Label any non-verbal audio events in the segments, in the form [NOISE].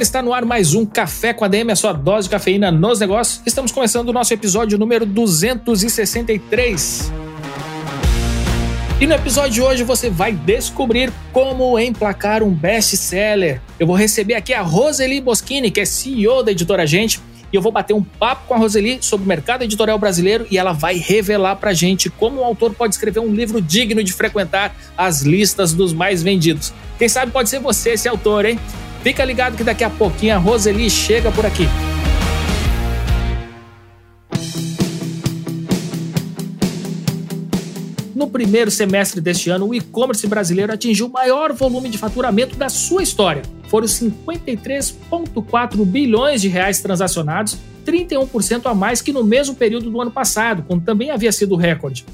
galera, está no ar mais um Café com a DM, a sua dose de cafeína nos negócios. Estamos começando o nosso episódio número 263. E no episódio de hoje você vai descobrir como emplacar um best-seller. Eu vou receber aqui a Roseli Boschini, que é CEO da Editora Gente, e eu vou bater um papo com a Roseli sobre o mercado editorial brasileiro e ela vai revelar pra gente como o autor pode escrever um livro digno de frequentar as listas dos mais vendidos. Quem sabe pode ser você esse autor, hein? Fica ligado que daqui a pouquinho a Roseli chega por aqui. No primeiro semestre deste ano, o e-commerce brasileiro atingiu o maior volume de faturamento da sua história. Foram 53,4 bilhões de reais transacionados, 31% a mais que no mesmo período do ano passado, quando também havia sido recorde.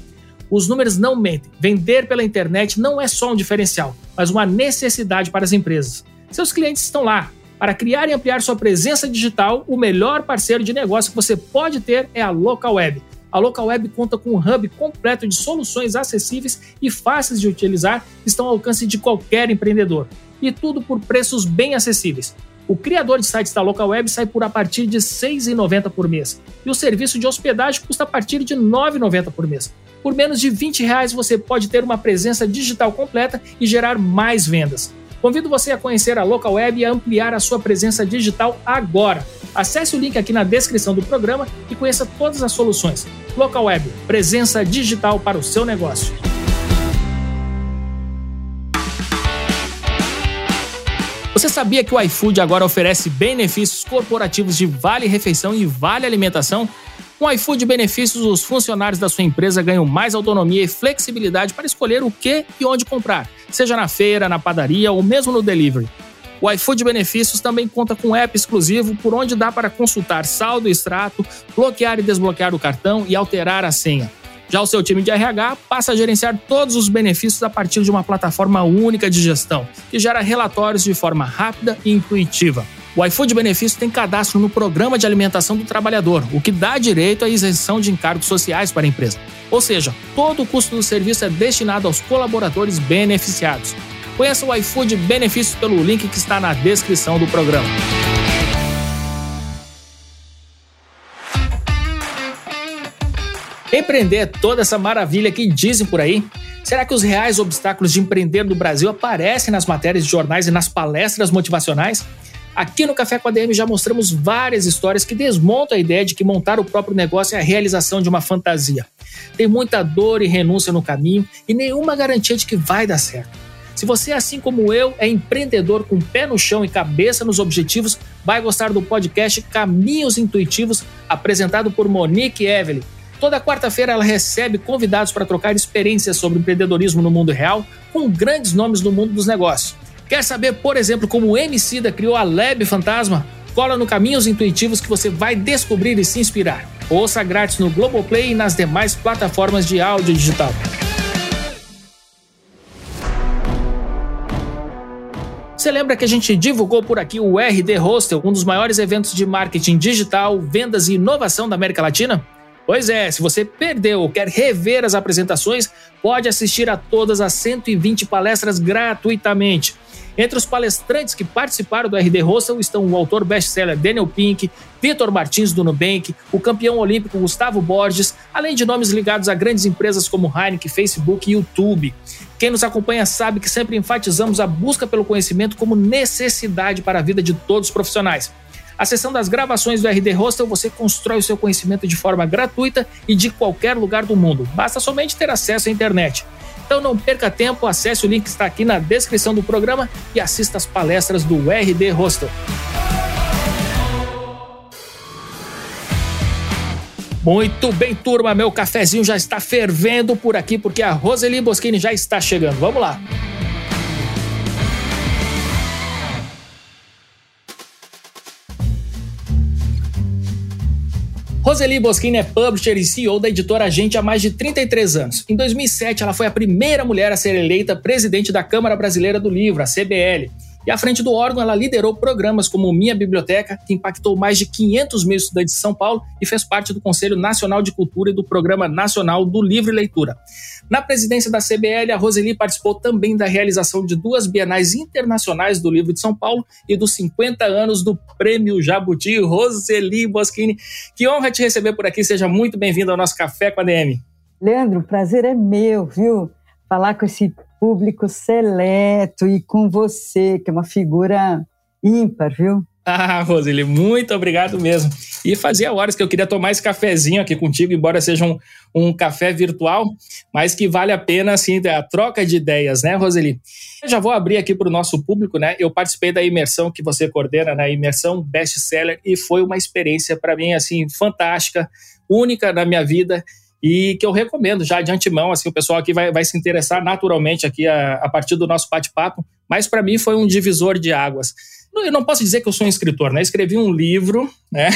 Os números não mentem. Vender pela internet não é só um diferencial, mas uma necessidade para as empresas. Seus clientes estão lá. Para criar e ampliar sua presença digital, o melhor parceiro de negócio que você pode ter é a Local Web. A Local Web conta com um hub completo de soluções acessíveis e fáceis de utilizar que estão ao alcance de qualquer empreendedor. E tudo por preços bem acessíveis. O criador de sites da Local Web sai por a partir de R$ 6,90 por mês. E o serviço de hospedagem custa a partir de R$ 9,90 por mês. Por menos de 20 reais você pode ter uma presença digital completa e gerar mais vendas. Convido você a conhecer a Local Web e a ampliar a sua presença digital agora. Acesse o link aqui na descrição do programa e conheça todas as soluções. Local Web, presença digital para o seu negócio. Você sabia que o iFood agora oferece benefícios corporativos de vale refeição e vale alimentação? Com o iFood Benefícios, os funcionários da sua empresa ganham mais autonomia e flexibilidade para escolher o que e onde comprar, seja na feira, na padaria ou mesmo no delivery. O iFood Benefícios também conta com um app exclusivo por onde dá para consultar saldo e extrato, bloquear e desbloquear o cartão e alterar a senha. Já o seu time de RH passa a gerenciar todos os benefícios a partir de uma plataforma única de gestão, que gera relatórios de forma rápida e intuitiva. O iFood Benefício tem cadastro no Programa de Alimentação do Trabalhador, o que dá direito à isenção de encargos sociais para a empresa. Ou seja, todo o custo do serviço é destinado aos colaboradores beneficiados. Conheça o iFood Benefícios pelo link que está na descrição do programa. Empreender é toda essa maravilha que dizem por aí? Será que os reais obstáculos de empreender no Brasil aparecem nas matérias de jornais e nas palestras motivacionais? Aqui no Café com a DM já mostramos várias histórias que desmontam a ideia de que montar o próprio negócio é a realização de uma fantasia. Tem muita dor e renúncia no caminho e nenhuma garantia de que vai dar certo. Se você, assim como eu, é empreendedor com pé no chão e cabeça nos objetivos, vai gostar do podcast Caminhos Intuitivos, apresentado por Monique Evelyn Toda quarta-feira ela recebe convidados para trocar experiências sobre empreendedorismo no mundo real com grandes nomes do mundo dos negócios. Quer saber, por exemplo, como o Emicida criou a Lab Fantasma? Cola no Caminhos Intuitivos que você vai descobrir e se inspirar. Ouça grátis no Globoplay e nas demais plataformas de áudio digital. Você lembra que a gente divulgou por aqui o RD Hostel, um dos maiores eventos de marketing digital, vendas e inovação da América Latina? Pois é, se você perdeu ou quer rever as apresentações, pode assistir a todas as 120 palestras gratuitamente. Entre os palestrantes que participaram do RD Hostel estão o autor best-seller Daniel Pink, Vitor Martins do Nubank, o campeão olímpico Gustavo Borges, além de nomes ligados a grandes empresas como Heineken, Facebook e YouTube. Quem nos acompanha sabe que sempre enfatizamos a busca pelo conhecimento como necessidade para a vida de todos os profissionais. Acessando as gravações do RD Hostel, você constrói o seu conhecimento de forma gratuita e de qualquer lugar do mundo. Basta somente ter acesso à internet. Então não perca tempo, acesse o link que está aqui na descrição do programa e assista as palestras do RD Hostel. Muito bem, turma, meu cafezinho já está fervendo por aqui porque a Roseli Boschini já está chegando. Vamos lá. Roseli Boschini é publisher e CEO da editora Agente há mais de 33 anos. Em 2007, ela foi a primeira mulher a ser eleita presidente da Câmara Brasileira do Livro, a CBL. E à frente do órgão, ela liderou programas como Minha Biblioteca, que impactou mais de 500 mil estudantes de São Paulo e fez parte do Conselho Nacional de Cultura e do Programa Nacional do Livro e Leitura. Na presidência da CBL, a Roseli participou também da realização de duas bienais internacionais do livro de São Paulo e dos 50 anos do Prêmio Jabuti. Roseli Boschini, que honra te receber por aqui. Seja muito bem-vindo ao nosso Café com a DM. Leandro, o prazer é meu, viu? Falar com esse público seleto e com você, que é uma figura ímpar, viu? Ah, Roseli, muito obrigado mesmo. E fazia horas que eu queria tomar esse cafezinho aqui contigo, embora seja um, um café virtual, mas que vale a pena, assim, a troca de ideias, né, Roseli? Eu já vou abrir aqui para o nosso público, né? Eu participei da imersão que você coordena, na né? imersão best-seller, e foi uma experiência para mim, assim, fantástica, única na minha vida e que eu recomendo já de antemão, assim, o pessoal aqui vai, vai se interessar naturalmente aqui a, a partir do nosso bate-papo, mas para mim foi um divisor de águas eu não posso dizer que eu sou um escritor, né? Escrevi um livro, né?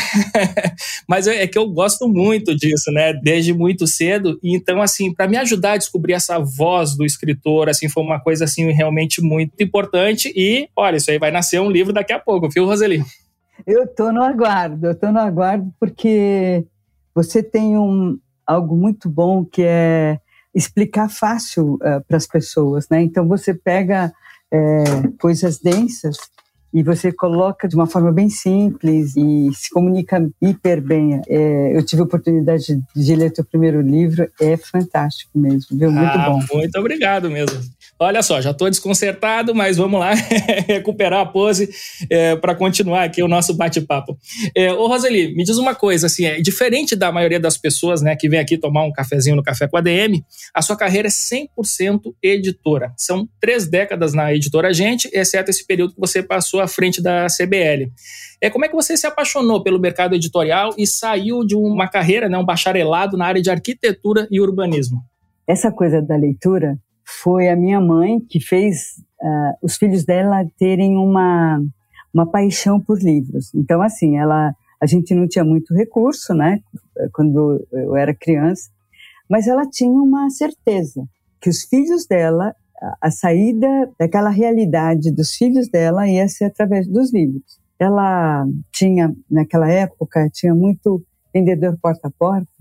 [LAUGHS] Mas é, é que eu gosto muito disso, né? Desde muito cedo. E então, assim, para me ajudar a descobrir essa voz do escritor, assim, foi uma coisa assim realmente muito importante. E, olha, isso aí vai nascer um livro daqui a pouco, viu, Roseli? Eu tô no aguardo, eu tô no aguardo porque você tem um algo muito bom que é explicar fácil uh, eh, para as pessoas, né? Então você pega é, coisas densas e você coloca de uma forma bem simples e se comunica hiper bem. É, eu tive a oportunidade de ler teu primeiro livro, é fantástico mesmo, viu? Muito ah, bom. Muito obrigado mesmo. Olha só, já estou desconcertado, mas vamos lá [LAUGHS] recuperar a pose é, para continuar aqui o nosso bate-papo. É, ô Roseli, me diz uma coisa, assim, é diferente da maioria das pessoas né, que vem aqui tomar um cafezinho no Café com a DM, a sua carreira é 100% editora. São três décadas na editora Gente, exceto esse período que você passou à frente da CBL. É, como é que você se apaixonou pelo mercado editorial e saiu de uma carreira, né, um bacharelado na área de arquitetura e urbanismo? Essa coisa da leitura foi a minha mãe que fez uh, os filhos dela terem uma, uma paixão por livros. Então, assim, ela, a gente não tinha muito recurso, né, quando eu era criança, mas ela tinha uma certeza que os filhos dela, a, saída daquela realidade dos filhos dela ia ser através dos livros. Ela tinha, naquela época, tinha muito vendedor porta a porta,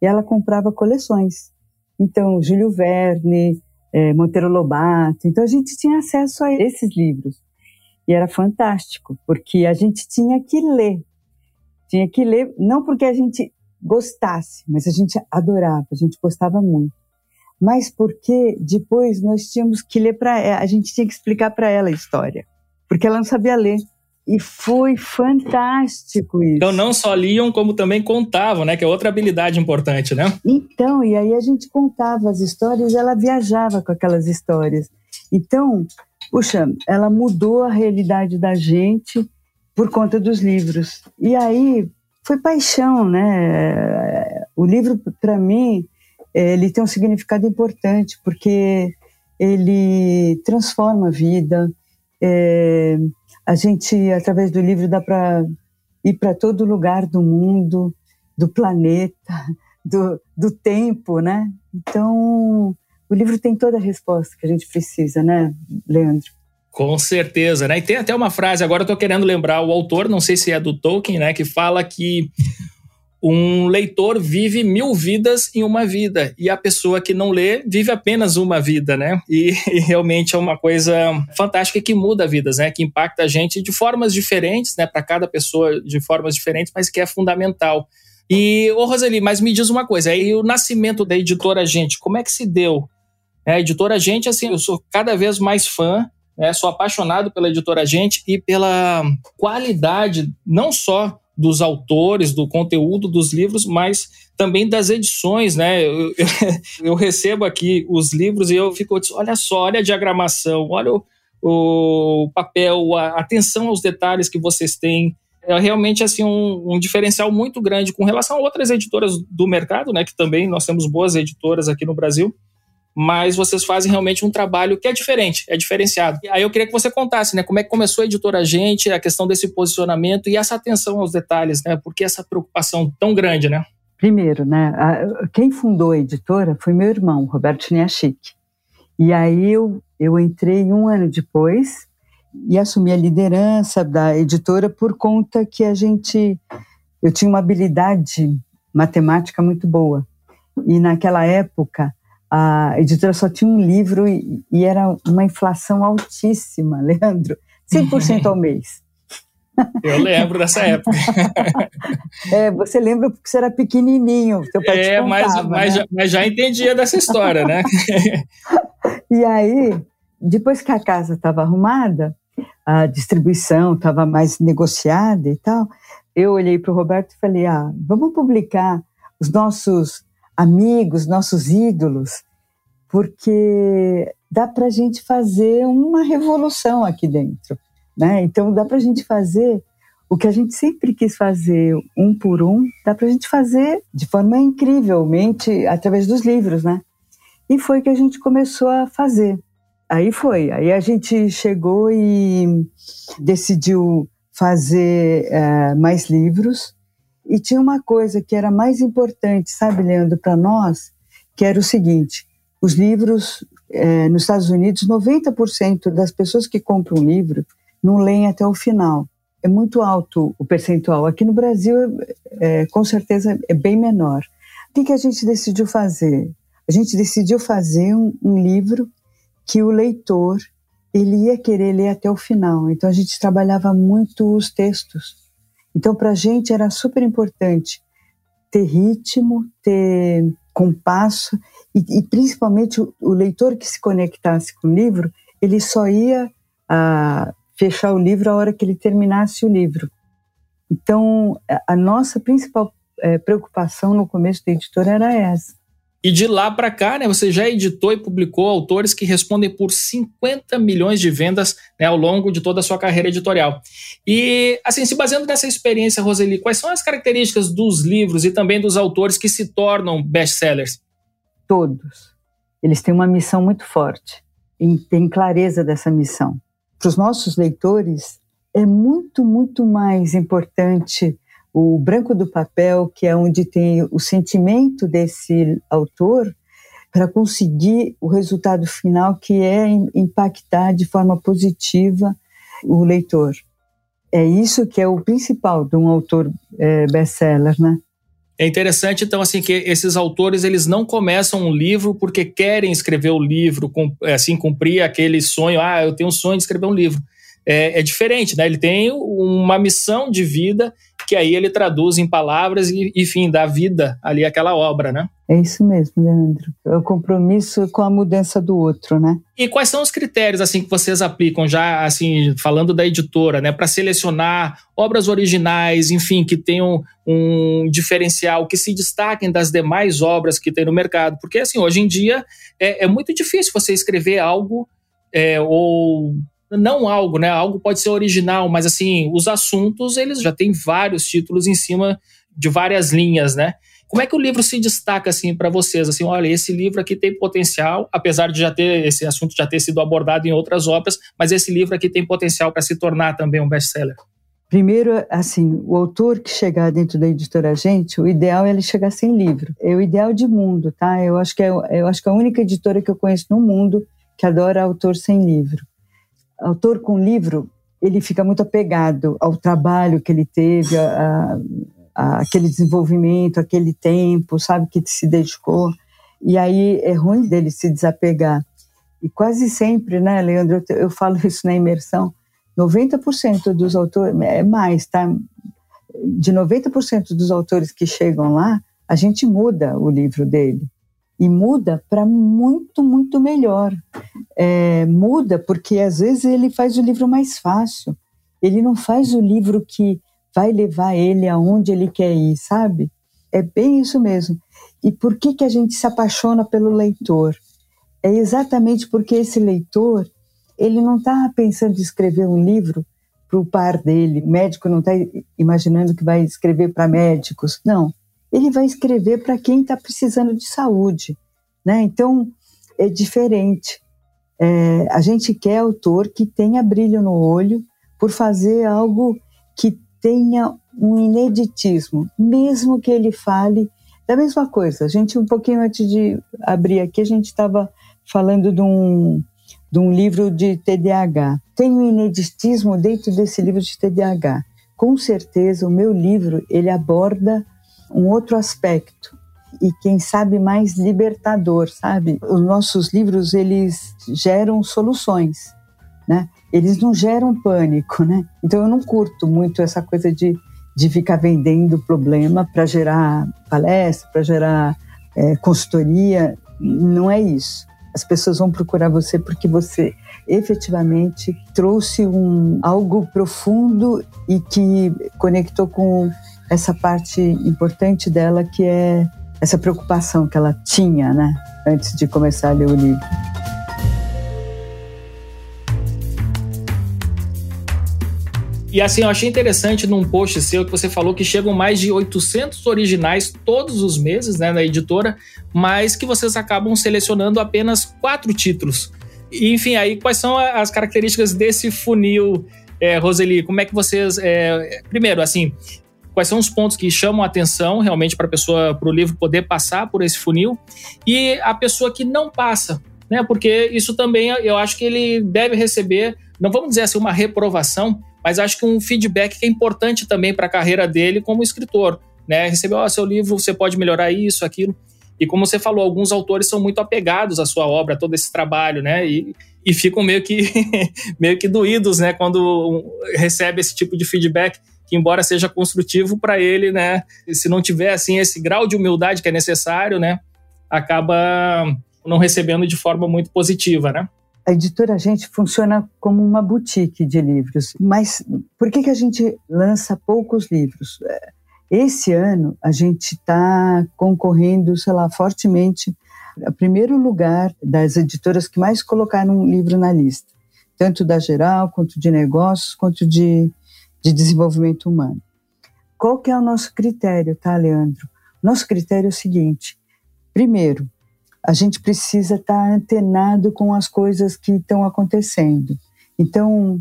e ela comprava coleções. Então, Júlio Verne, é, Monteiro Lobato. Então a gente tinha acesso a esses livros. E era fantástico, porque a gente tinha que ler. Tinha que ler, não porque a gente gostasse, mas a gente adorava, a gente gostava muito. Mas porque depois nós tínhamos que ler para ela, a gente tinha que explicar para ela a história, porque ela não sabia ler. E foi fantástico isso. Então não só liam, como também contavam, né? Que é outra habilidade importante, né? Então, e aí a gente contava as histórias, ela viajava com aquelas histórias. Então, puxa, ela mudou a realidade da gente por conta dos livros. E aí foi paixão, né? O livro, para mim, ele tem um significado importante, porque ele transforma a vida, é, a gente, através do livro, dá para ir para todo lugar do mundo, do planeta, do, do tempo, né? Então, o livro tem toda a resposta que a gente precisa, né, Leandro? Com certeza, né? E tem até uma frase, agora eu tô querendo lembrar o autor, não sei se é do Tolkien, né, que fala que um leitor vive mil vidas em uma vida e a pessoa que não lê vive apenas uma vida, né? E, [LAUGHS] e, realmente é uma coisa fantástica que muda vidas, né? Que impacta a gente de formas diferentes, né? Para cada pessoa de formas diferentes, mas que é fundamental. E, ô Roseli, mas me diz uma coisa, aí o nascimento da editora Gente, como é que se deu? É, a editora Gente, assim, eu sou cada vez mais fã, né? Sou apaixonado pela editora Gente e pela qualidade, não só dos autores, do conteúdo dos livros, mas também das edições, né? Eu, eu, [LAUGHS] eu recebo aqui os livros e eu fico, olha só, olha a diagramação, olha o, o papel, a atenção aos detalhes que vocês têm. É realmente assim um, um, diferencial muito grande com relação a outras editoras do mercado, né? Que também nós temos boas editoras aqui no Brasil. Mas vocês fazem realmente um trabalho que é diferente, é diferenciado. E aí eu queria que você contasse, né, como é que começou a editora Gente, a questão desse posicionamento e essa atenção aos detalhes, né, por que essa preocupação tão grande, né? Primeiro, né, a, quem fundou a editora foi meu irmão, Roberto Niachik. E aí eu, eu entrei um ano depois e assumi a liderança da editora por conta que a gente eu tinha uma habilidade matemática muito boa. E naquela época a editora só tinha um livro e, e era uma inflação altíssima, [LAUGHS] Leandro, 100% ao mês. Eu lembro dessa época. [LAUGHS] é, você lembra porque você era pequenininho, teu pai é, mas, mas, né? já, mas já entendia dessa história, né? [LAUGHS] e aí, depois que a casa estava arrumada, a distribuição estava mais negociada e tal, eu olhei para o Roberto e falei: ah, vamos publicar os nossos amigos, nossos ídolos, porque dá para a gente fazer uma revolução aqui dentro. Né? Então, dá para a gente fazer o que a gente sempre quis fazer, um por um, dá para a gente fazer de forma incrivelmente através dos livros, né? E foi que a gente começou a fazer. Aí foi, aí a gente chegou e decidiu fazer é, mais livros. E tinha uma coisa que era mais importante, sabe, Leandro, para nós, que era o seguinte: os livros é, nos Estados Unidos, 90% das pessoas que compram um livro não leem até o final. É muito alto o percentual. Aqui no Brasil, é, com certeza, é bem menor. O que, que a gente decidiu fazer? A gente decidiu fazer um, um livro que o leitor ele ia querer ler até o final. Então a gente trabalhava muito os textos. Então para a gente era super importante ter ritmo, ter compasso e, e principalmente o, o, leitor que se conectasse com o livro, ele só ia a, fechar o livro a hora que ele terminasse o livro. Então a, a nossa principal é, preocupação no começo da editora era essa. E de lá para cá, né, você já editou e publicou autores que respondem por 50 milhões de vendas né, ao longo de toda a sua carreira editorial. E, assim, se baseando nessa experiência, Roseli, quais são as características dos livros e também dos autores que se tornam best-sellers? Todos. Eles têm uma missão muito forte e têm clareza dessa missão. Para os nossos leitores, é muito, muito mais importante o branco do papel, que é onde tem o sentimento desse autor, para conseguir o resultado final, que é impactar de forma positiva o leitor. É isso que é o principal de um autor é, best-seller, né? É interessante, então, assim, que esses autores, eles não começam um livro porque querem escrever o livro, assim, cumprir aquele sonho, ah, eu tenho um sonho de escrever um livro. É, é diferente, né? Ele tem uma missão de vida que aí ele traduz em palavras e, enfim, dá vida ali àquela obra, né? É isso mesmo, Leandro. É o compromisso com a mudança do outro, né? E quais são os critérios assim que vocês aplicam já assim, falando da editora, né, para selecionar obras originais, enfim, que tenham um diferencial, que se destaquem das demais obras que tem no mercado? Porque assim, hoje em dia é, é muito difícil você escrever algo é, ou não algo, né? Algo pode ser original, mas assim, os assuntos, eles já têm vários títulos em cima de várias linhas, né? Como é que o livro se destaca assim para vocês? Assim, olha, esse livro aqui tem potencial, apesar de já ter esse assunto já ter sido abordado em outras obras, mas esse livro aqui tem potencial para se tornar também um best-seller. Primeiro, assim, o autor que chegar dentro da editora Gente, o ideal é ele chegar sem livro. É o ideal de mundo, tá? Eu acho que é, eu acho que é a única editora que eu conheço no mundo que adora autor sem livro autor com livro, ele fica muito apegado ao trabalho que ele teve, a, a, aquele desenvolvimento, aquele tempo, sabe, que se dedicou. E aí é ruim dele se desapegar. E quase sempre, né, Leandro, eu, eu falo [LAUGHS] isso na imersão, 90% dos autores, é mais, tá? De 90% dos autores que chegam lá, a gente muda o livro dele e muda para muito, muito melhor. É, muda porque às vezes ele faz o livro mais fácil, ele não faz o livro que vai levar ele aonde ele quer ir, sabe? É bem isso mesmo. E por que, que a gente se apaixona pelo leitor? É exatamente porque esse leitor ele não está pensando em escrever um livro para o par dele. O médico não está imaginando que vai escrever para médicos. Não ele vai escrever para quem está precisando de saúde. Né? Então, é diferente. É, a gente quer autor que tenha brilho no olho por fazer algo que tenha um ineditismo, mesmo que ele fale da mesma coisa. A gente, um pouquinho antes de abrir aqui, a gente estava falando de um, de um livro de TDAH. Tem um ineditismo dentro desse livro de TDAH. Com certeza, o meu livro ele aborda um outro aspecto e quem sabe mais libertador, sabe? Os nossos livros eles geram soluções, né? Eles não geram pânico, né? Então eu não curto muito essa coisa de, de ficar vendendo problema para gerar palestra, para gerar é, consultoria. Não é isso. As pessoas vão procurar você porque você efetivamente trouxe um algo profundo e que conectou com essa parte importante dela que é essa preocupação que ela tinha, né, antes de começar a ler o livro. E assim, eu achei interessante num post seu que você falou que chegam mais de 800 originais todos os meses, né, na editora, mas que vocês acabam selecionando apenas quatro títulos. E, enfim, aí quais são as características desse funil, é, Roseli? Como é que vocês. É, primeiro, assim, quais são os pontos que chamam a atenção realmente para a pessoa, para o livro poder passar por esse funil, e a pessoa que não passa, né? Porque isso também eu acho que ele deve receber, não vamos dizer assim, uma reprovação, mas acho que um feedback que é importante também para a carreira dele como escritor, né? Receber, ó, oh, seu livro, você pode melhorar isso, aquilo. E como você falou, alguns autores são muito apegados à sua obra, a todo esse trabalho, né? E, e ficam meio que, [LAUGHS] meio que doídos, né? Quando recebe esse tipo de feedback que embora seja construtivo para ele, né, se não tiver assim esse grau de humildade que é necessário, né, acaba não recebendo de forma muito positiva, né? A editora a gente funciona como uma boutique de livros, mas por que que a gente lança poucos livros? Esse ano a gente está concorrendo, sei lá, fortemente a primeiro lugar das editoras que mais colocaram um livro na lista, tanto da geral quanto de negócios quanto de de desenvolvimento humano. Qual que é o nosso critério, tá, Leandro? Nosso critério é o seguinte: primeiro, a gente precisa estar tá antenado com as coisas que estão acontecendo. Então,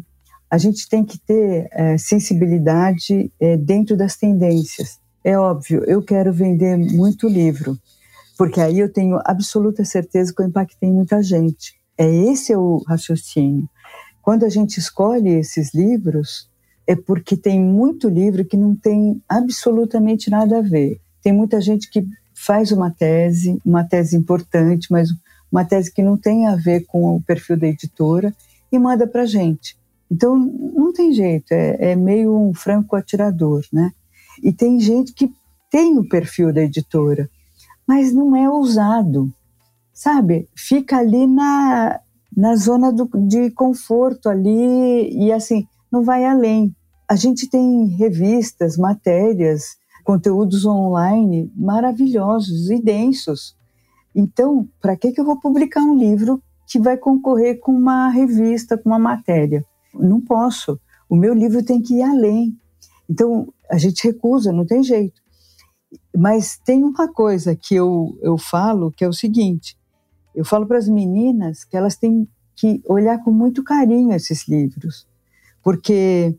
a gente tem que ter é, sensibilidade é, dentro das tendências. É óbvio, eu quero vender muito livro, porque aí eu tenho absoluta certeza que eu impactei muita gente. É esse é o raciocínio. Quando a gente escolhe esses livros, é porque tem muito livro que não tem absolutamente nada a ver. Tem muita gente que faz uma tese, uma tese importante, mas uma tese que não tem a ver com o perfil da editora e manda para gente. Então não tem jeito, é, é meio um franco atirador, né? E tem gente que tem o perfil da editora, mas não é ousado, sabe? Fica ali na, na zona do, de conforto ali e assim não vai além. A gente tem revistas, matérias, conteúdos online maravilhosos e densos. Então, para que, que eu vou publicar um livro que vai concorrer com uma revista, com uma matéria? Não posso. O meu livro tem que ir além. Então, a gente recusa, não tem jeito. Mas tem uma coisa que eu, eu falo, que é o seguinte: eu falo para as meninas que elas têm que olhar com muito carinho esses livros, porque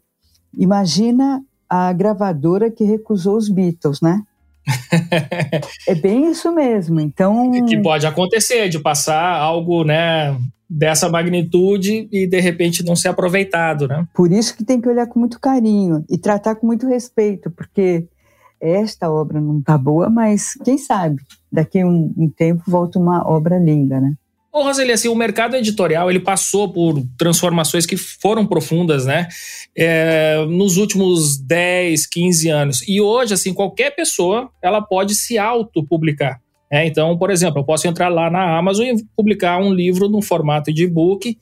Imagina a gravadora que recusou os Beatles, né? [LAUGHS] é bem isso mesmo. Então que pode acontecer de passar algo, né, dessa magnitude e de repente não ser aproveitado, né? Por isso que tem que olhar com muito carinho e tratar com muito respeito, porque esta obra não está boa, mas quem sabe daqui a um, um tempo volta uma obra linda, né? Ô, Roseli, assim, o mercado editorial ele passou por transformações que foram profundas, né? É, nos últimos 10, 15 anos. E hoje, assim, qualquer pessoa ela pode se autopublicar. É, então, por exemplo, eu posso entrar lá na Amazon e publicar um livro no formato de e-book.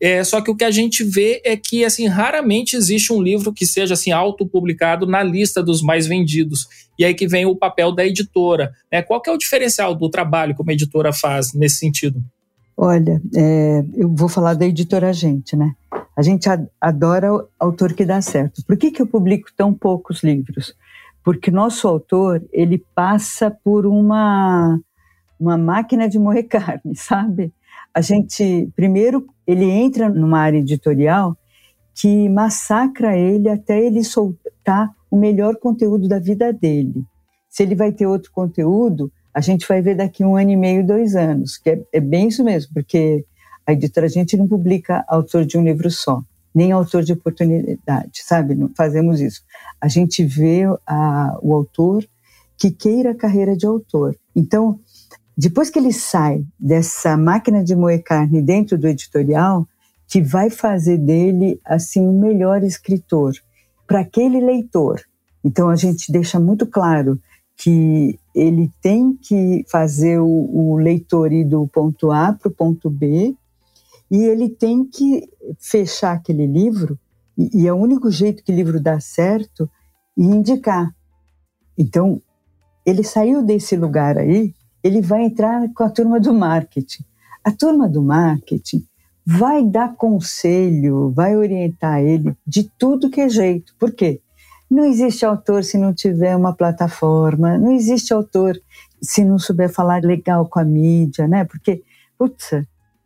É, só que o que a gente vê é que assim raramente existe um livro que seja assim autopublicado na lista dos mais vendidos. E aí que vem o papel da editora. Né? Qual que é o diferencial do trabalho que uma editora faz nesse sentido? Olha, é, eu vou falar da editora Gente, né? A gente adora o autor que dá certo. Por que, que eu publico tão poucos livros? Porque nosso autor, ele passa por uma, uma máquina de moer [LAUGHS] carne, sabe? A gente, primeiro, ele entra numa área editorial que massacra ele até ele soltar o melhor conteúdo da vida dele. Se ele vai ter outro conteúdo, a gente vai ver daqui um ano e meio, dois anos, que é, é bem isso mesmo, porque a editora a gente não publica autor de um livro só, nem autor de oportunidade, sabe? Não fazemos isso. A gente vê a, o autor que queira a carreira de autor. Então, depois que ele sai dessa máquina de moer carne dentro do editorial, que vai fazer dele assim o melhor escritor para aquele leitor. Então a gente deixa muito claro que ele tem que fazer o, o leitor ir do ponto A para o ponto B e ele tem que fechar aquele livro e, e é o único jeito que o livro dá certo e indicar. Então ele saiu desse lugar aí, ele vai entrar com a turma do marketing. A turma do marketing vai dar conselho, vai orientar ele de tudo que é jeito. Por quê? Não existe autor se não tiver uma plataforma, não existe autor se não souber falar legal com a mídia, né? Porque, putz,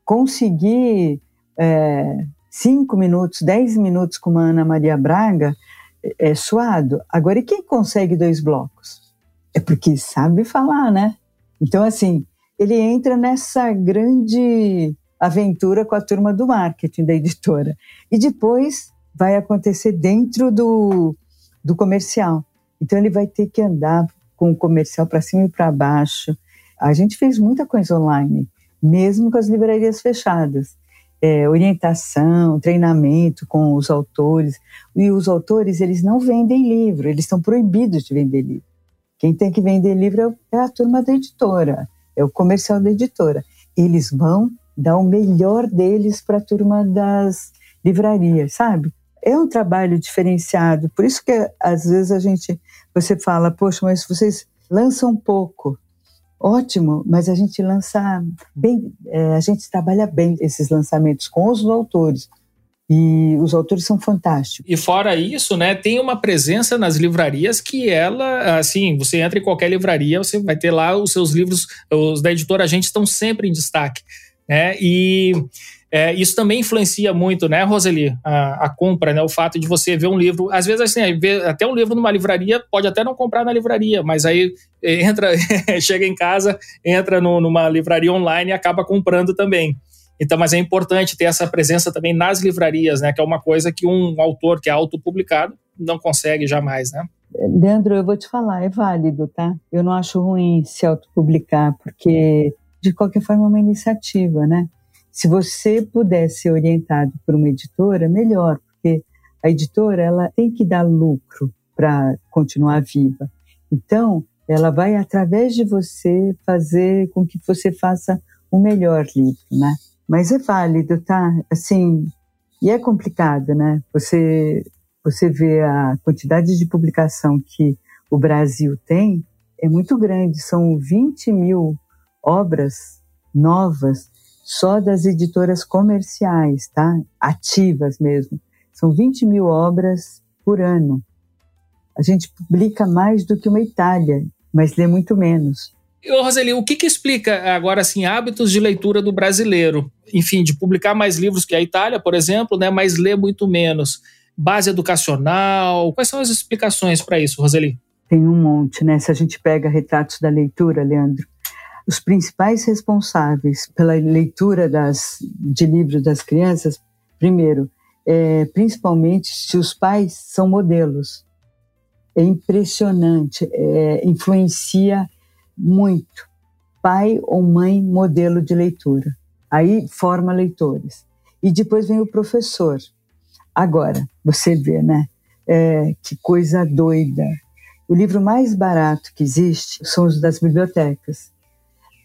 conseguir é, cinco minutos, dez minutos com uma Ana Maria Braga é, é suado. Agora, e quem consegue dois blocos? É porque sabe falar, né? Então, assim, ele entra nessa grande aventura com a turma do marketing da editora. E depois vai acontecer dentro do, do comercial. Então ele vai ter que andar com o comercial para cima e para baixo. A gente fez muita coisa online, mesmo com as livrarias fechadas. É, orientação, treinamento com os autores. E os autores, eles não vendem livro, eles estão proibidos de vender livro. Quem tem que vender livro é, é a turma da editora, é o comercial da editora. Eles vão dar o melhor deles para a turma das livrarias, sabe? É um trabalho diferenciado, por isso que às vezes a gente, você fala, poxa, mas vocês lançam pouco. Ótimo, mas a gente lança bem, é, a gente trabalha bem esses lançamentos com os autores, e os autores são fantásticos. E fora isso, né, tem uma presença nas livrarias que ela, assim, você entra em qualquer livraria, você vai ter lá os seus livros, os da editora A Gente estão sempre em destaque. Né? E é, isso também influencia muito, né, Roseli, a, a, compra, né, o fato de você ver um livro, às vezes assim, até um livro numa livraria, pode até não comprar na livraria, mas aí [LAUGHS] entra, [LAUGHS] chega em casa, entra no, numa livraria online e acaba comprando também. Então, mas é importante ter essa presença também nas livrarias, né, que é uma coisa que um autor que é autopublicado não consegue jamais, né? Leandro, eu vou te falar, é válido, tá? Eu não acho ruim se autopublicar, porque de qualquer forma, é uma iniciativa, né? Se você puder ser orientado por uma editora, melhor, porque a editora ela tem que dar lucro para continuar viva. Então, ela vai, através de você, fazer com que você faça o melhor livro, né? Mas é válido, tá? Assim, e é complicado, né? Você, você vê a quantidade de publicação que o Brasil tem, é muito grande, são 20 mil obras novas só das editoras comerciais, tá? Ativas mesmo. São 20 mil obras por ano. A gente publica mais do que uma Itália, mas lê muito menos. Ô, Roseli, o que, que explica agora assim hábitos de leitura do brasileiro? Enfim, de publicar mais livros que a Itália, por exemplo, né, mas lê muito menos. Base educacional, quais são as explicações para isso, Roseli? Tem um monte, né? Se a gente pega retratos da leitura, Leandro, os principais responsáveis pela leitura das, de livros das crianças, primeiro, é, principalmente se os pais são modelos. É impressionante, é, influencia muito. Pai ou mãe, modelo de leitura. Aí forma leitores. E depois vem o professor. Agora, você vê, né? É, que coisa doida. O livro mais barato que existe são os das bibliotecas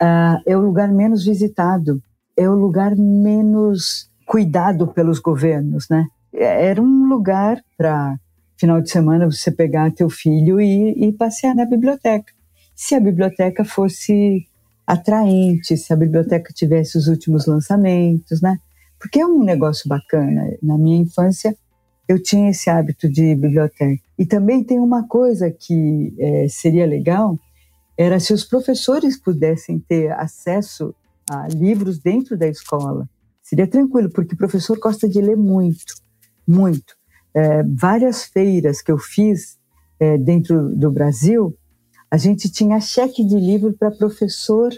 uh, é o lugar menos visitado, é o lugar menos cuidado pelos governos, né? É, era um lugar para final de semana você pegar teu filho e, e passear na biblioteca. Se a biblioteca fosse atraente, se a biblioteca tivesse os últimos lançamentos, né? Porque é um negócio bacana. Na minha infância, eu tinha esse hábito de biblioteca. E também tem uma coisa que é, seria legal, era se os professores pudessem ter acesso a livros dentro da escola. Seria tranquilo, porque o professor gosta de ler muito, muito. É, várias feiras que eu fiz é, dentro do Brasil, a gente tinha cheque de livro para professor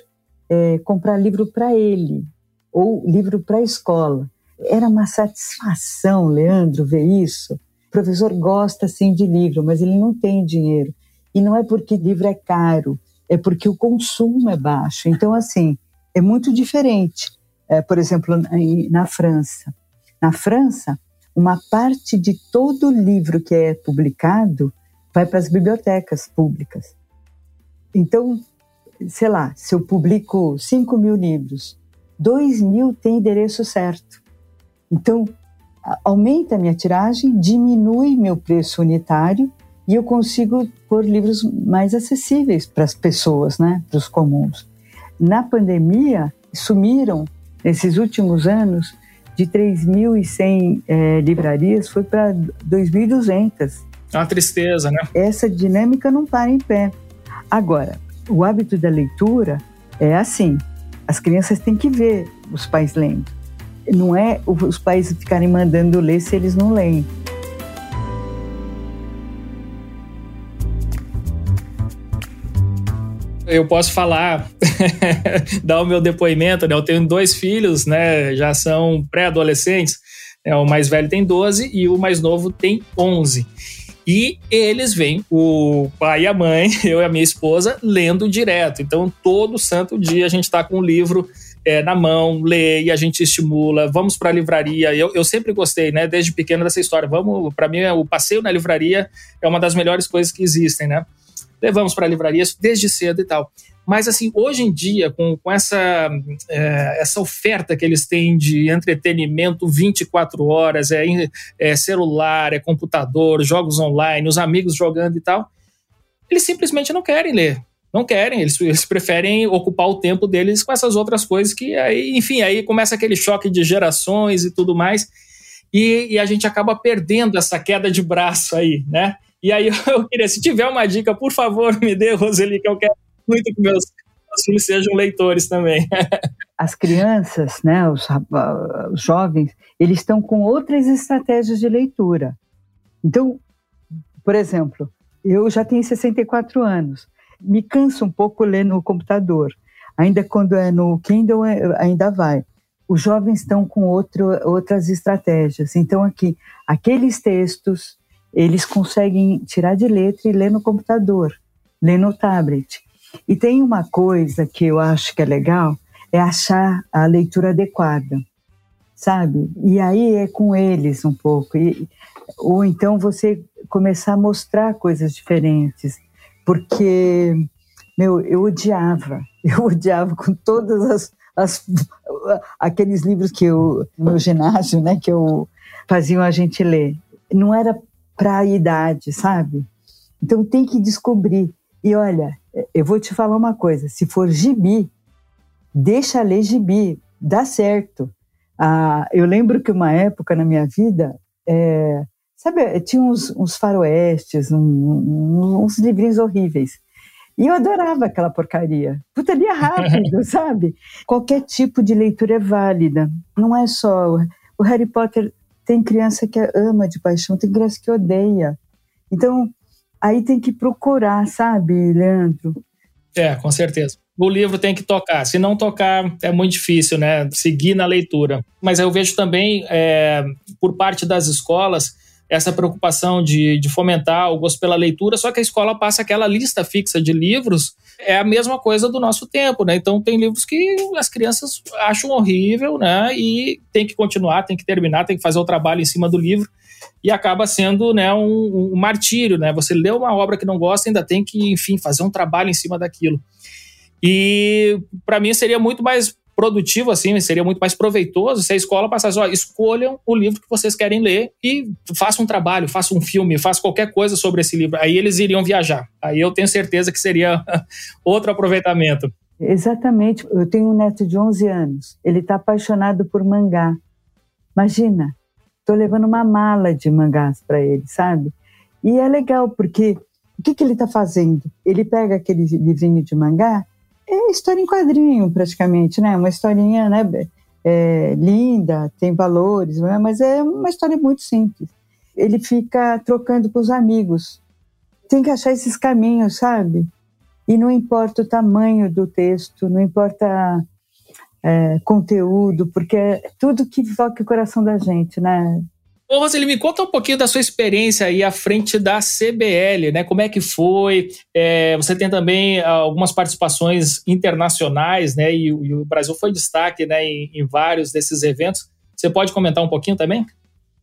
é, comprar livro para ele, ou livro para a escola. Era uma satisfação, Leandro, ver isso. O professor gosta sim de livro, mas ele não tem dinheiro. E não é porque livro é caro, é porque o consumo é baixo. Então, assim, é muito diferente. É, por exemplo, na França. Na França, uma parte de todo livro que é publicado vai para as bibliotecas públicas. Então, sei lá, se eu publico 5 mil livros, 2 mil tem endereço certo. Então, aumenta a minha tiragem, diminui meu preço unitário e eu consigo pôr livros mais acessíveis para as pessoas, né, para os comuns. Na pandemia, sumiram, nesses últimos anos, de 3.100 é, livrarias, foi para 2.200. É uma tristeza, né? Essa dinâmica não para em pé. Agora, o hábito da leitura é assim: as crianças têm que ver os pais lendo. Não é os pais ficarem mandando ler se eles não leem. Eu posso falar, [LAUGHS] dar o meu depoimento, né? Eu tenho dois filhos, né? Já são pré-adolescentes. Né? O mais velho tem 12 e o mais novo tem 11. E eles vêm, o pai e a mãe, [LAUGHS] eu e a minha esposa, lendo direto. Então, todo santo dia a gente está com o um livro é, na mão, lê e a gente estimula. Vamos para a livraria. Eu, eu sempre gostei, né, desde pequeno dessa história. Vamos, para mim, o passeio na livraria é uma das melhores coisas que existem, né? Levamos para a livraria desde cedo e tal. Mas, assim, hoje em dia, com, com essa, é, essa oferta que eles têm de entretenimento 24 horas, é, é celular, é computador, jogos online, os amigos jogando e tal, eles simplesmente não querem ler. Não querem, eles, eles preferem ocupar o tempo deles com essas outras coisas que aí, enfim, aí começa aquele choque de gerações e tudo mais. E, e, a gente acaba perdendo essa queda de braço aí, né? E aí [LAUGHS] eu queria, se tiver uma dica, por favor, me dê, Roseli, que eu quero muito que meus, filhos sejam leitores também. [LAUGHS] As crianças, né, os, os jovens, eles estão com outras estratégias de leitura. Então, por exemplo, eu já tenho 64 anos, me canso um pouco ler no computador. Ainda quando é no Kindle, é, ainda vai. Os jovens estão com outro, outras estratégias. Então, aqui, aqueles textos, eles conseguem tirar de letra e ler no computador, ler no tablet. E tem uma coisa que eu acho que é legal, é achar a leitura adequada, sabe? E aí é com eles um pouco. E, ou então você começar a mostrar coisas diferentes. Porque, meu, eu odiava, [LAUGHS] eu odiava com todas as, as aqueles livros que eu, no ginásio, né, que eu faziam a gente ler. Não era para a idade, sabe? Então tem que descobrir. E olha, eu vou te falar uma coisa: se for gibi, deixa ler gibi, dá certo. Ah, eu lembro que uma época na minha vida, é, sabe, tinha uns, uns faroestes, um, uns livrinhos horríveis. E eu adorava aquela porcaria. Puta, lia rápido, [LAUGHS] sabe? Qualquer tipo de leitura é válida. Não é só. O Harry Potter tem criança que ama de paixão, tem criança que odeia. Então, aí tem que procurar, sabe, Leandro? É, com certeza. O livro tem que tocar. Se não tocar, é muito difícil, né? Seguir na leitura. Mas eu vejo também, é, por parte das escolas, essa preocupação de, de fomentar o gosto pela leitura, só que a escola passa aquela lista fixa de livros, é a mesma coisa do nosso tempo, né? Então tem livros que as crianças acham horrível, né? E tem que continuar, tem que terminar, tem que fazer o trabalho em cima do livro e acaba sendo né, um, um, martírio, né? Você lê uma obra que não gosta, ainda tem que, enfim, fazer um trabalho em cima daquilo. E para mim seria muito mais produtivo, assim, seria muito mais proveitoso se a escola passasse, ó, escolham o livro que vocês querem ler e façam um trabalho, façam um filme, façam qualquer coisa sobre esse livro. Aí eles iriam viajar. Aí eu tenho certeza que seria [LAUGHS] outro aproveitamento. Exatamente. Eu tenho um neto de 11 anos. Ele está apaixonado por mangá. Imagina, estou levando uma mala de mangás para ele, sabe? E é legal porque que, que ele está fazendo? Ele pega aquele livrinho de mangá, é história em quadrinho praticamente, né? Uma historinha, né? É, linda, tem valores, né? mas é uma história muito simples. Ele fica trocando com os amigos. Tem que achar esses caminhos, sabe? E não importa o tamanho do texto, não importa é, conteúdo, porque é tudo que toca o coração da gente, né? Ô, Roseli, me conta um pouquinho da sua experiência aí à frente da CBL, né? Como é que foi? É, você tem também algumas participações internacionais, né? E, e o Brasil foi destaque né, em, em, vários desses eventos. Você pode comentar um pouquinho também?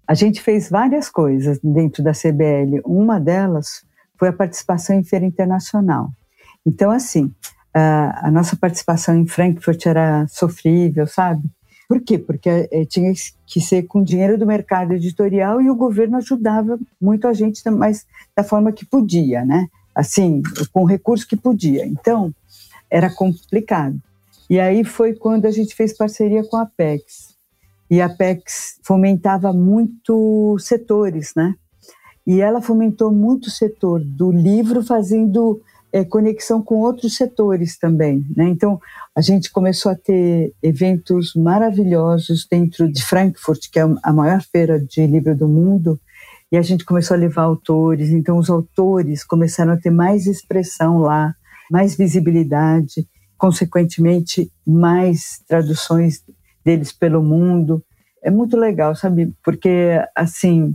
A gente fez várias coisas dentro da CBL. Uma delas foi a participação em feira internacional. Então, assim, a, a nossa participação em Frankfurt era sofrível, sabe? Por quê? Porque é, tinha que ser com dinheiro do mercado editorial e o governo ajudava muito a gente, mas da forma que podia, né? Assim, com o recurso que podia. Então, era complicado. E aí foi quando a gente fez parceria com a Apex. E a Apex fomentava muito setores, né? E ela fomentou muito o setor do livro, fazendo é, conexão com outros setores também. Né? Então, a gente começou a ter eventos maravilhosos dentro de Frankfurt, que é a maior feira de livro do mundo, e a gente começou a levar autores. Então, os autores começaram a ter mais expressão lá, mais visibilidade, consequentemente, mais traduções deles pelo mundo. É muito legal, sabe? Porque, assim,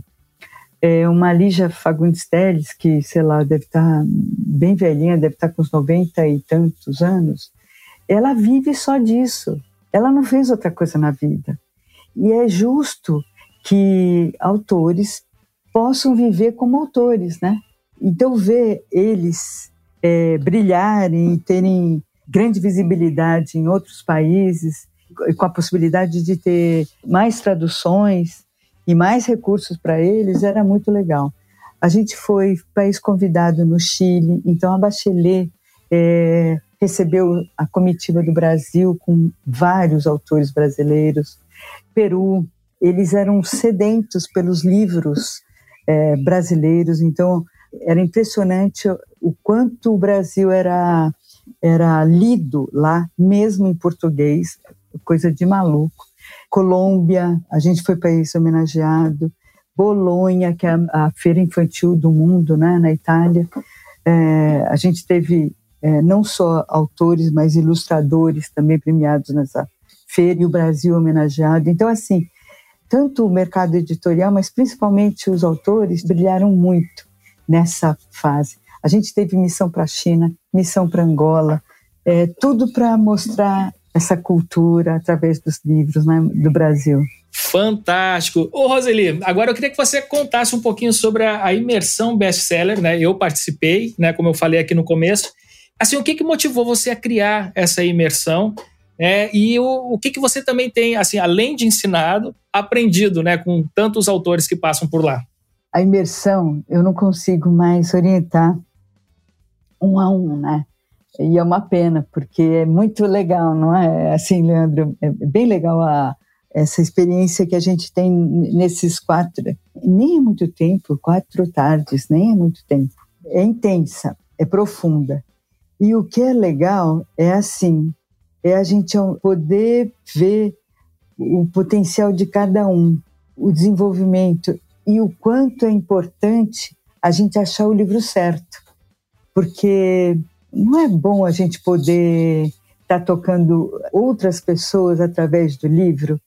é uma Lígia Fagundes Teles, que, sei lá, deve estar tá bem velhinha, deve estar tá com uns 90 e tantos anos, ela vive só disso. Ela não fez outra coisa na vida. E é justo que autores possam viver como autores, né? Então, ver eles é, brilharem e terem grande visibilidade em outros países, com a possibilidade de ter mais traduções, e mais recursos para eles, era muito legal. A gente foi país convidado no Chile, então a Bachelet é, recebeu a comitiva do Brasil com vários autores brasileiros. Peru, eles eram sedentos pelos livros é, brasileiros, então era impressionante o quanto o Brasil era era lido lá, mesmo em português, coisa de maluco. Colômbia, a gente foi para isso homenageado. Bolonha, que é a, a, feira infantil do mundo, né, na Itália. É, a gente teve é, não só autores, mas ilustradores também premiados nessa feira e o Brasil homenageado. Então, assim, tanto o mercado editorial, mas principalmente os autores brilharam muito nessa fase. A gente teve missão para a China, missão para Angola, é, tudo para mostrar essa cultura através dos livros né, do Brasil. Fantástico. Ô, Roseli, agora eu queria que você contasse um pouquinho sobre a, a imersão best-seller, né? Eu participei, né, como eu falei aqui no começo. Assim, o que, que motivou você a criar essa imersão? É, e o, o que, que você também tem, assim, além de ensinado, aprendido, né, com tantos autores que passam por lá? A imersão, eu não consigo mais orientar um a um, né? E é uma pena, porque é muito legal, não é? Assim, Leandro, é bem legal a, essa experiência que a gente tem nesses quatro. Nem é muito tempo, quatro tardes, nem é muito tempo. É intensa, é profunda. E o que é legal é assim, é a gente poder ver o potencial de cada um, o desenvolvimento e o quanto é importante a gente achar o livro certo. Porque não é bom a gente poder estar tá tocando outras pessoas através do livro,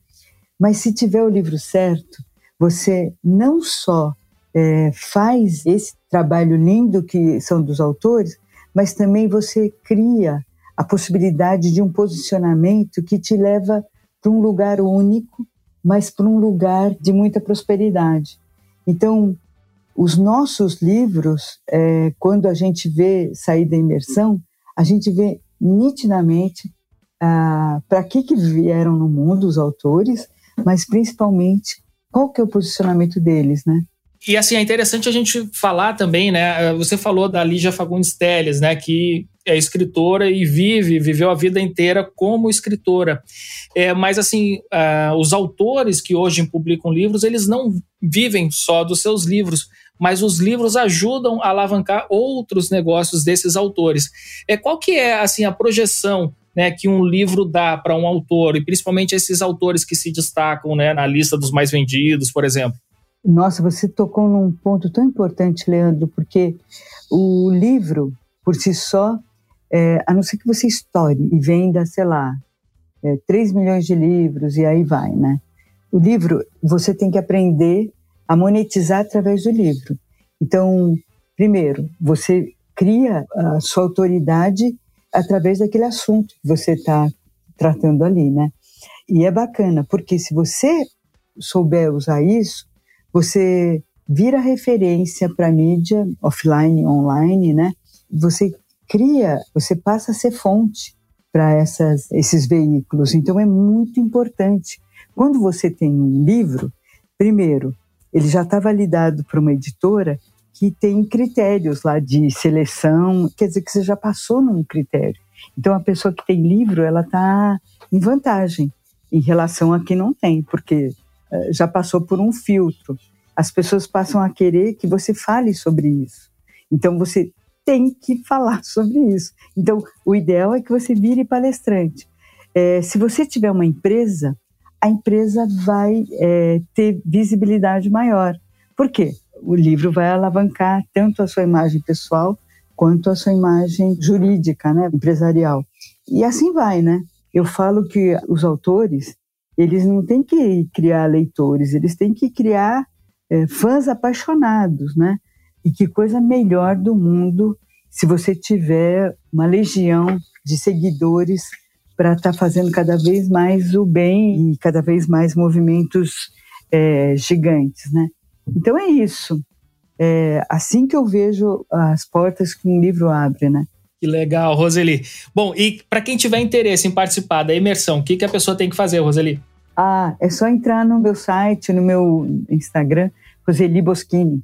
mas se tiver o livro certo, você não só é, faz esse trabalho lindo que são dos autores, mas também você cria a possibilidade de um posicionamento que te leva para um lugar único, mas para um lugar de muita prosperidade. Então, os nossos livros, é, quando a gente vê sair da imersão, a gente vê nitidamente ah, para que, que vieram no mundo os autores, mas principalmente qual que é o posicionamento deles, né? E assim, é interessante a gente falar também, né? Você falou da Lígia Fagundes Teles, né? Que é escritora e vive, viveu a vida inteira como escritora. É, mas assim, uh, os autores que hoje publicam livros, eles não vivem só dos seus livros, mas os livros ajudam a alavancar outros negócios desses autores. É qual que é assim a projeção né, que um livro dá para um autor e principalmente esses autores que se destacam né, na lista dos mais vendidos, por exemplo? Nossa, você tocou num ponto tão importante, Leandro, porque o livro por si só, é, a não ser que você estoure e venda, sei lá, é, 3 milhões de livros e aí vai, né? O livro, você tem que aprender a monetizar através do livro. Então, primeiro, você cria a sua autoridade através daquele assunto que você está tratando ali, né? E é bacana, porque se você souber usar isso, você vira referência para mídia offline, online, né? Você cria, você passa a ser fonte para esses veículos. Então é muito importante. Quando você tem um livro, primeiro, ele já está validado por uma editora que tem critérios lá de seleção, quer dizer que você já passou num critério. Então a pessoa que tem livro, ela está em vantagem em relação a quem não tem, porque já passou por um filtro. As pessoas passam a querer que você fale sobre isso. Então você tem que [LAUGHS] falar sobre isso. Então o ideal é que você vire palestrante. É, se você tiver uma empresa, a empresa vai é, ter visibilidade maior. Por quê? O livro vai alavancar tanto a sua imagem pessoal quanto a sua imagem jurídica, né, empresarial. E assim vai, né? Eu falo que os autores, eles não têm que criar leitores, eles têm que criar é, fãs apaixonados, né? E que coisa melhor do mundo se você tiver uma legião de seguidores para estar tá fazendo cada vez mais o bem e cada vez mais movimentos é, gigantes, né? Então é isso. É assim que eu vejo as portas que um livro abre, né? Que legal, Roseli. Bom, e para quem tiver interesse em participar da imersão, o que, que a pessoa tem que fazer, Roseli? Ah, é só entrar no meu site, no meu Instagram, Roseli Boschini.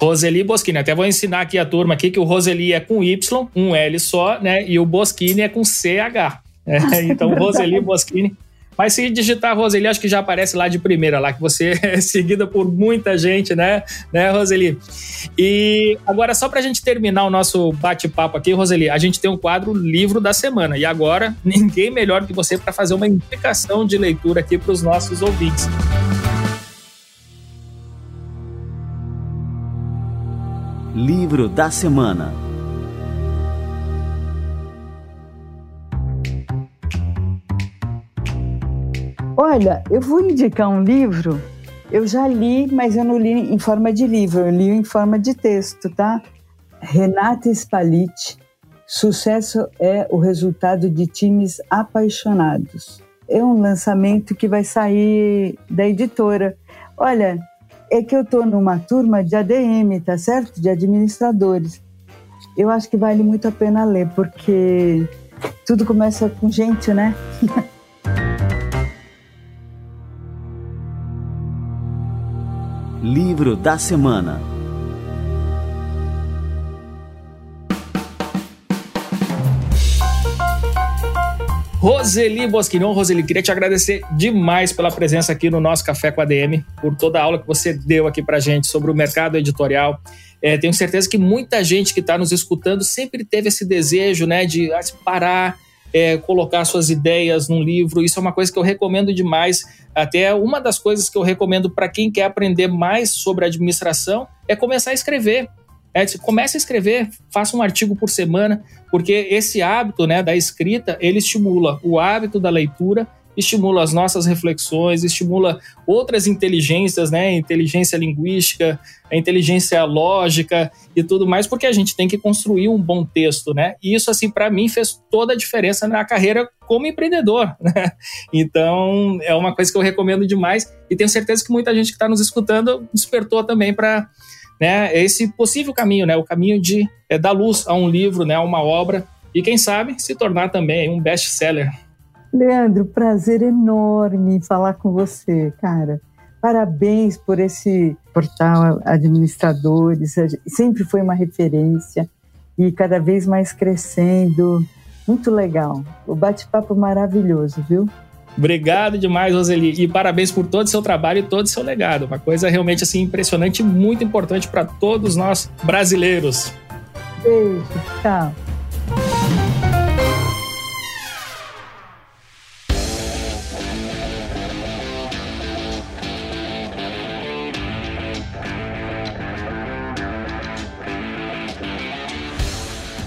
Roseli Boschini. Até vou ensinar aqui a turma aqui que o Roseli é com Y, um L só, né? E o Boschini é com CH. É, [LAUGHS] então, Roseli Boschini. Mas se digitar Roseli, acho que já aparece lá de primeira, lá que você [LAUGHS] é seguida por muita gente, né, né, Roseli? E agora, só para a gente terminar o nosso bate-papo aqui, Roseli, a gente tem um quadro Livro da Semana. E agora, [LAUGHS] ninguém melhor que você para fazer uma indicação de leitura aqui para os nossos ouvintes. Livro da Semana. Olha, eu vou indicar um livro. Eu já li, mas eu não li em forma de livro, eu li em forma de texto, tá? Renata Spaliti, Sucesso é o resultado de times apaixonados. É um lançamento que vai sair da editora. Olha, é que eu estou numa turma de ADM, tá certo? De administradores. Eu acho que vale muito a pena ler, porque tudo começa com gente, né? [LAUGHS] Livro da Semana Roseli Bosquilhão, Roseli, queria te agradecer demais pela presença aqui no nosso Café com a DM, por toda a aula que você deu aqui pra gente sobre o mercado editorial. É, tenho certeza que muita gente que está nos escutando sempre teve esse desejo né, de parar, é, colocar suas ideias num livro. Isso é uma coisa que eu recomendo demais. Até uma das coisas que eu recomendo para quem quer aprender mais sobre administração é começar a escrever. É, comece a escrever, faça um artigo por semana, porque esse hábito né, da escrita ele estimula o hábito da leitura estimula as nossas reflexões, estimula outras inteligências, né? Inteligência linguística, a inteligência lógica e tudo mais, porque a gente tem que construir um bom texto, né? E isso, assim, para mim fez toda a diferença na carreira como empreendedor, [LAUGHS] né? Então, é uma coisa que eu recomendo demais e tenho certeza que muita gente que está nos escutando despertou também para né, esse possível caminho, né? O caminho de é, dar luz a um livro, né? A uma obra e quem sabe se tornar também um best-seller. Leandro, prazer enorme falar com você, cara. Parabéns por esse portal Administradores, sempre foi uma referência e cada vez mais crescendo. Muito legal. O bate-papo maravilhoso, viu? Obrigado demais, Roseli. E parabéns por todo o seu trabalho e todo o seu legado. Uma coisa realmente assim impressionante e muito importante para todos nós brasileiros. Beijo, tchau.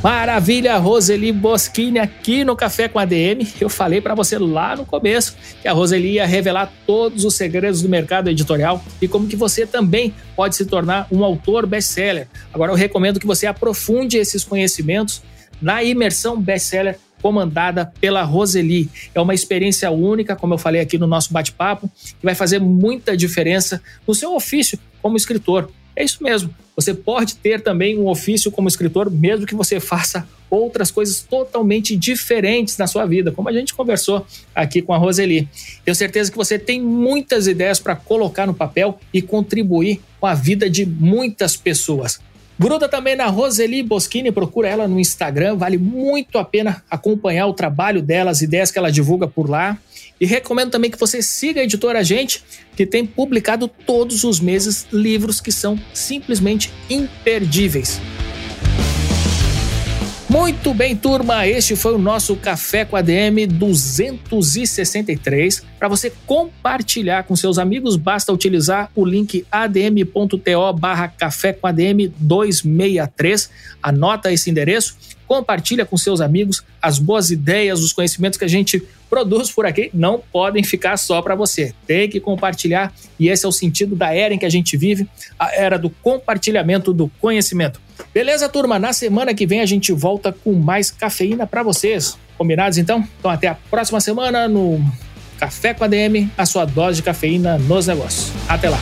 Maravilha, Roseli Boschini aqui no Café com a DM. Eu falei para você lá no começo que a Roseli ia revelar todos os segredos do mercado editorial e como que você também pode se tornar um autor best-seller. Agora eu recomendo que você aprofunde esses conhecimentos na imersão best-seller comandada pela Roseli. É uma experiência única, como eu falei aqui no nosso bate-papo, que vai fazer muita diferença no seu ofício como escritor. É isso mesmo. Você pode ter também um ofício como escritor, mesmo que você faça outras coisas totalmente diferentes na sua vida, como a gente conversou aqui com a Roseli. Tenho certeza que você tem muitas ideias para colocar no papel e contribuir com a vida de muitas pessoas. Gruda também na Roseli Boschini, procura ela no Instagram, vale muito a pena acompanhar o trabalho dela, as ideias que ela divulga por lá. E recomendo também que você siga a editora Gente, que tem publicado todos os meses livros que são simplesmente imperdíveis. Muito bem, turma, este foi o nosso Café com a DM 263. Para você compartilhar com seus amigos, basta utilizar o link adm.to barra café com ADM 263. Anota esse endereço, compartilha com seus amigos as boas ideias, os conhecimentos que a gente produz por aqui não podem ficar só para você. Tem que compartilhar e esse é o sentido da era em que a gente vive, a era do compartilhamento do conhecimento. Beleza, turma? Na semana que vem a gente volta com mais cafeína para vocês. Combinados então? Então até a próxima semana no Café com a DM, a sua dose de cafeína nos negócios. Até lá.